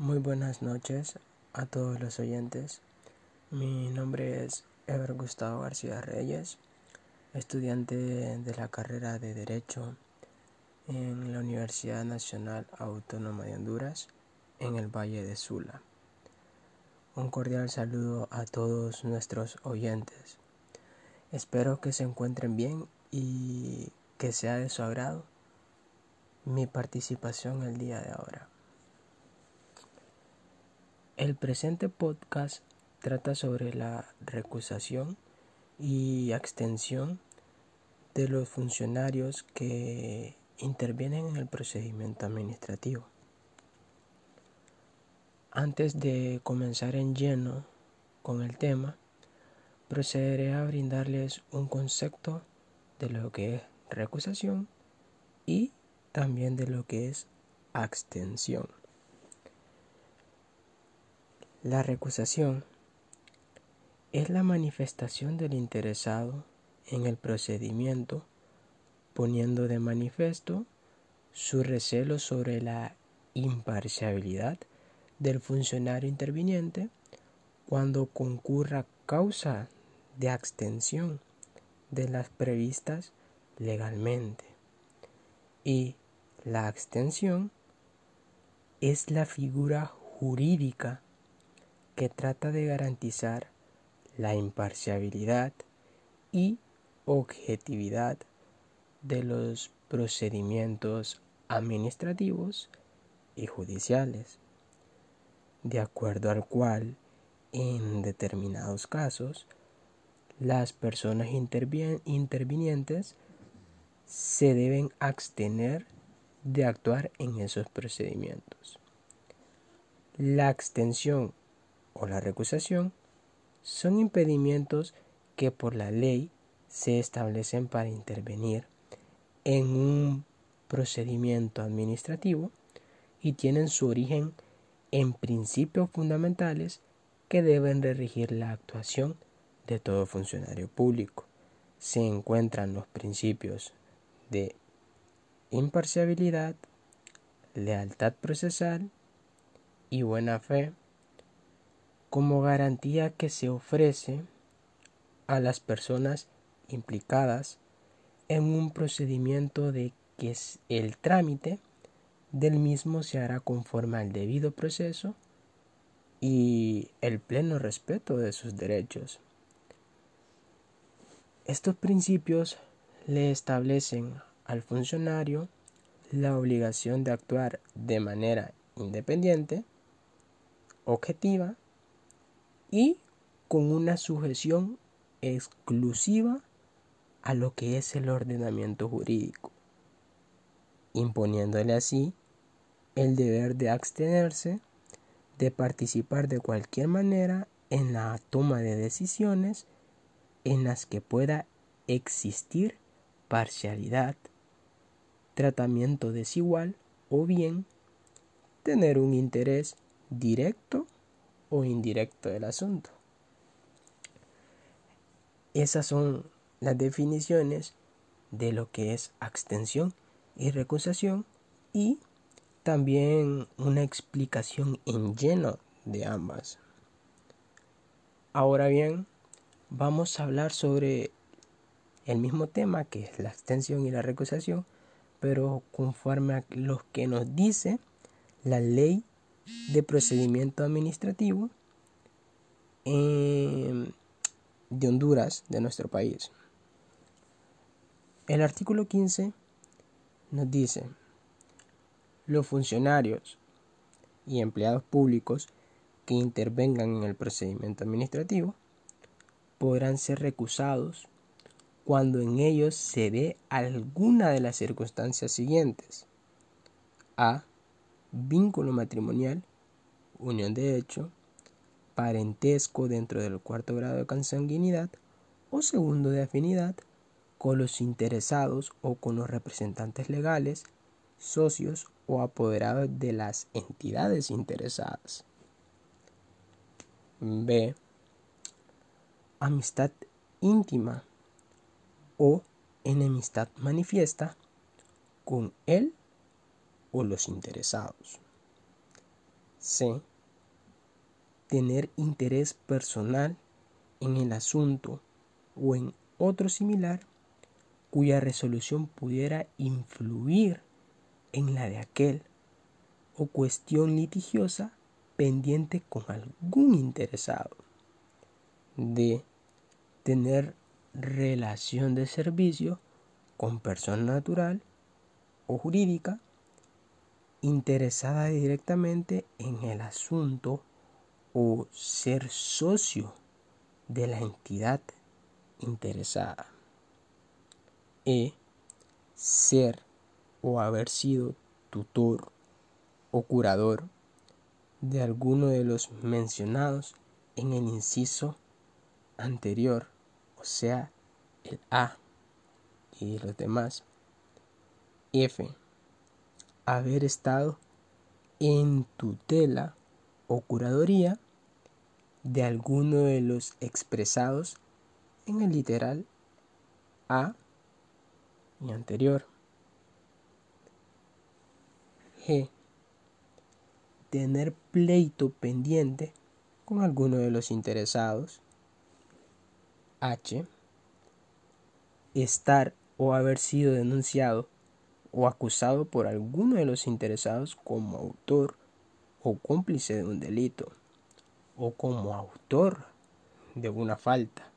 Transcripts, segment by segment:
Muy buenas noches a todos los oyentes. Mi nombre es Ever Gustavo García Reyes, estudiante de la carrera de Derecho en la Universidad Nacional Autónoma de Honduras, en el Valle de Sula. Un cordial saludo a todos nuestros oyentes. Espero que se encuentren bien y que sea de su agrado mi participación el día de ahora. El presente podcast trata sobre la recusación y extensión de los funcionarios que intervienen en el procedimiento administrativo. Antes de comenzar en lleno con el tema, procederé a brindarles un concepto de lo que es recusación y también de lo que es abstención. La recusación es la manifestación del interesado en el procedimiento poniendo de manifiesto su recelo sobre la imparcialidad del funcionario interviniente cuando concurra causa de abstención de las previstas legalmente. Y la abstención es la figura jurídica que trata de garantizar la imparcialidad y objetividad de los procedimientos administrativos y judiciales, de acuerdo al cual, en determinados casos, las personas intervinientes se deben abstener de actuar en esos procedimientos. La abstención o la recusación son impedimentos que por la ley se establecen para intervenir en un procedimiento administrativo y tienen su origen en principios fundamentales que deben regir la actuación de todo funcionario público. Se encuentran los principios de imparcialidad, lealtad procesal y buena fe como garantía que se ofrece a las personas implicadas en un procedimiento de que el trámite del mismo se hará conforme al debido proceso y el pleno respeto de sus derechos. Estos principios le establecen al funcionario la obligación de actuar de manera independiente, objetiva y con una sujeción exclusiva a lo que es el ordenamiento jurídico, imponiéndole así el deber de abstenerse de participar de cualquier manera en la toma de decisiones en las que pueda existir parcialidad, tratamiento desigual o bien tener un interés directo o indirecto del asunto. Esas son las definiciones de lo que es abstención y recusación y también una explicación en lleno de ambas. Ahora bien, vamos a hablar sobre el mismo tema que es la abstención y la recusación, pero conforme a lo que nos dice la ley de procedimiento administrativo de Honduras, de nuestro país. El artículo 15 nos dice, los funcionarios y empleados públicos que intervengan en el procedimiento administrativo podrán ser recusados cuando en ellos se dé alguna de las circunstancias siguientes. A vínculo matrimonial, unión de hecho, parentesco dentro del cuarto grado de consanguinidad o segundo de afinidad con los interesados o con los representantes legales, socios o apoderados de las entidades interesadas. B. Amistad íntima o enemistad manifiesta con él o los interesados. C. Tener interés personal en el asunto o en otro similar cuya resolución pudiera influir en la de aquel o cuestión litigiosa pendiente con algún interesado. D. Tener relación de servicio con persona natural o jurídica interesada directamente en el asunto o ser socio de la entidad interesada. E. Ser o haber sido tutor o curador de alguno de los mencionados en el inciso anterior, o sea, el A y los demás. F. Haber estado en tutela o curaduría de alguno de los expresados en el literal A y anterior. G. Tener pleito pendiente con alguno de los interesados. H. Estar o haber sido denunciado o acusado por alguno de los interesados como autor o cómplice de un delito o como autor de una falta.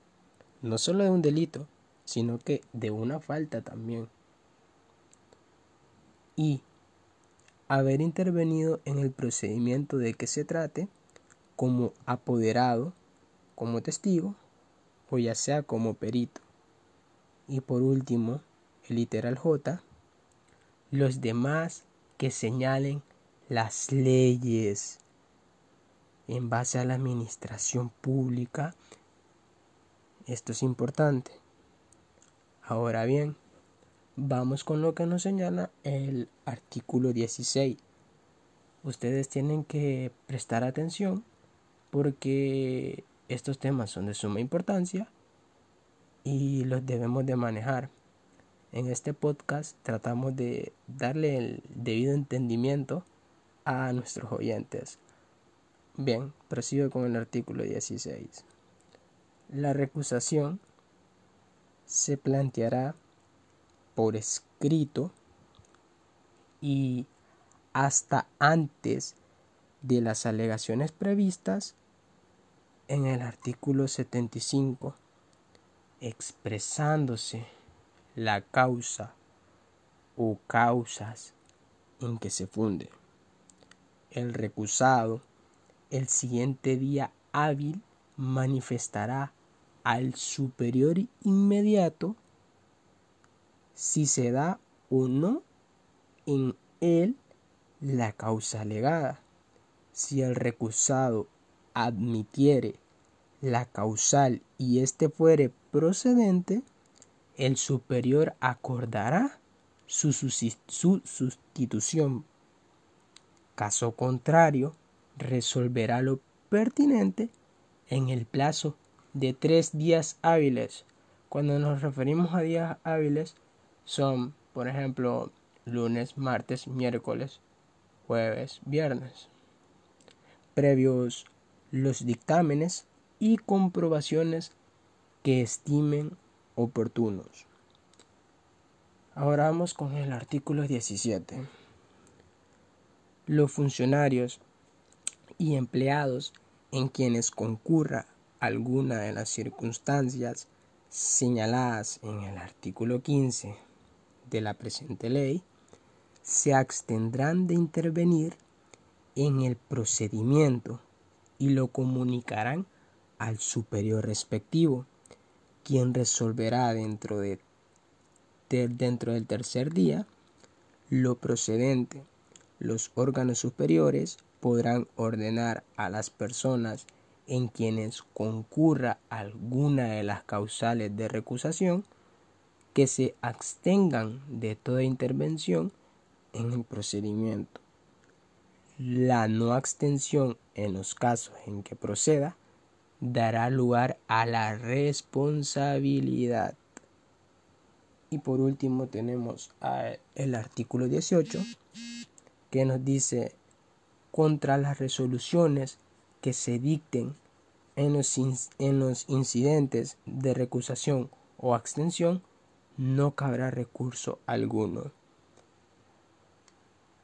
No solo de un delito, sino que de una falta también. Y haber intervenido en el procedimiento de que se trate como apoderado, como testigo o ya sea como perito. Y por último, el literal J, los demás que señalen las leyes en base a la administración pública. Esto es importante. Ahora bien, vamos con lo que nos señala el artículo 16. Ustedes tienen que prestar atención porque estos temas son de suma importancia y los debemos de manejar. En este podcast tratamos de darle el debido entendimiento a nuestros oyentes. Bien, prosigo con el artículo 16. La recusación se planteará por escrito y hasta antes de las alegaciones previstas en el artículo 75, expresándose la causa o causas en que se funde. El recusado el siguiente día hábil manifestará al superior inmediato si se da o no en él la causa alegada. Si el recusado admitiere la causal y éste fuere procedente, el superior acordará su, su sustitución. Caso contrario, resolverá lo pertinente en el plazo de tres días hábiles. Cuando nos referimos a días hábiles son, por ejemplo, lunes, martes, miércoles, jueves, viernes, previos los dictámenes y comprobaciones que estimen oportunos. Ahora vamos con el artículo 17. Los funcionarios y empleados en quienes concurra alguna de las circunstancias señaladas en el artículo 15 de la presente ley, se abstendrán de intervenir en el procedimiento y lo comunicarán al superior respectivo, quien resolverá dentro, de, dentro del tercer día lo procedente. Los órganos superiores podrán ordenar a las personas en quienes concurra alguna de las causales de recusación que se abstengan de toda intervención en el procedimiento. La no abstención en los casos en que proceda dará lugar a la responsabilidad. Y por último tenemos el artículo 18 que nos dice contra las resoluciones que se dicten en los, en los incidentes de recusación o abstención, no cabrá recurso alguno.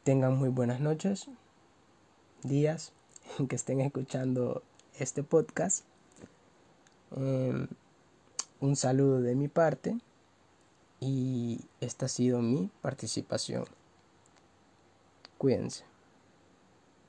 Tengan muy buenas noches, días, que estén escuchando este podcast. Em, un saludo de mi parte y esta ha sido mi participación. Cuídense.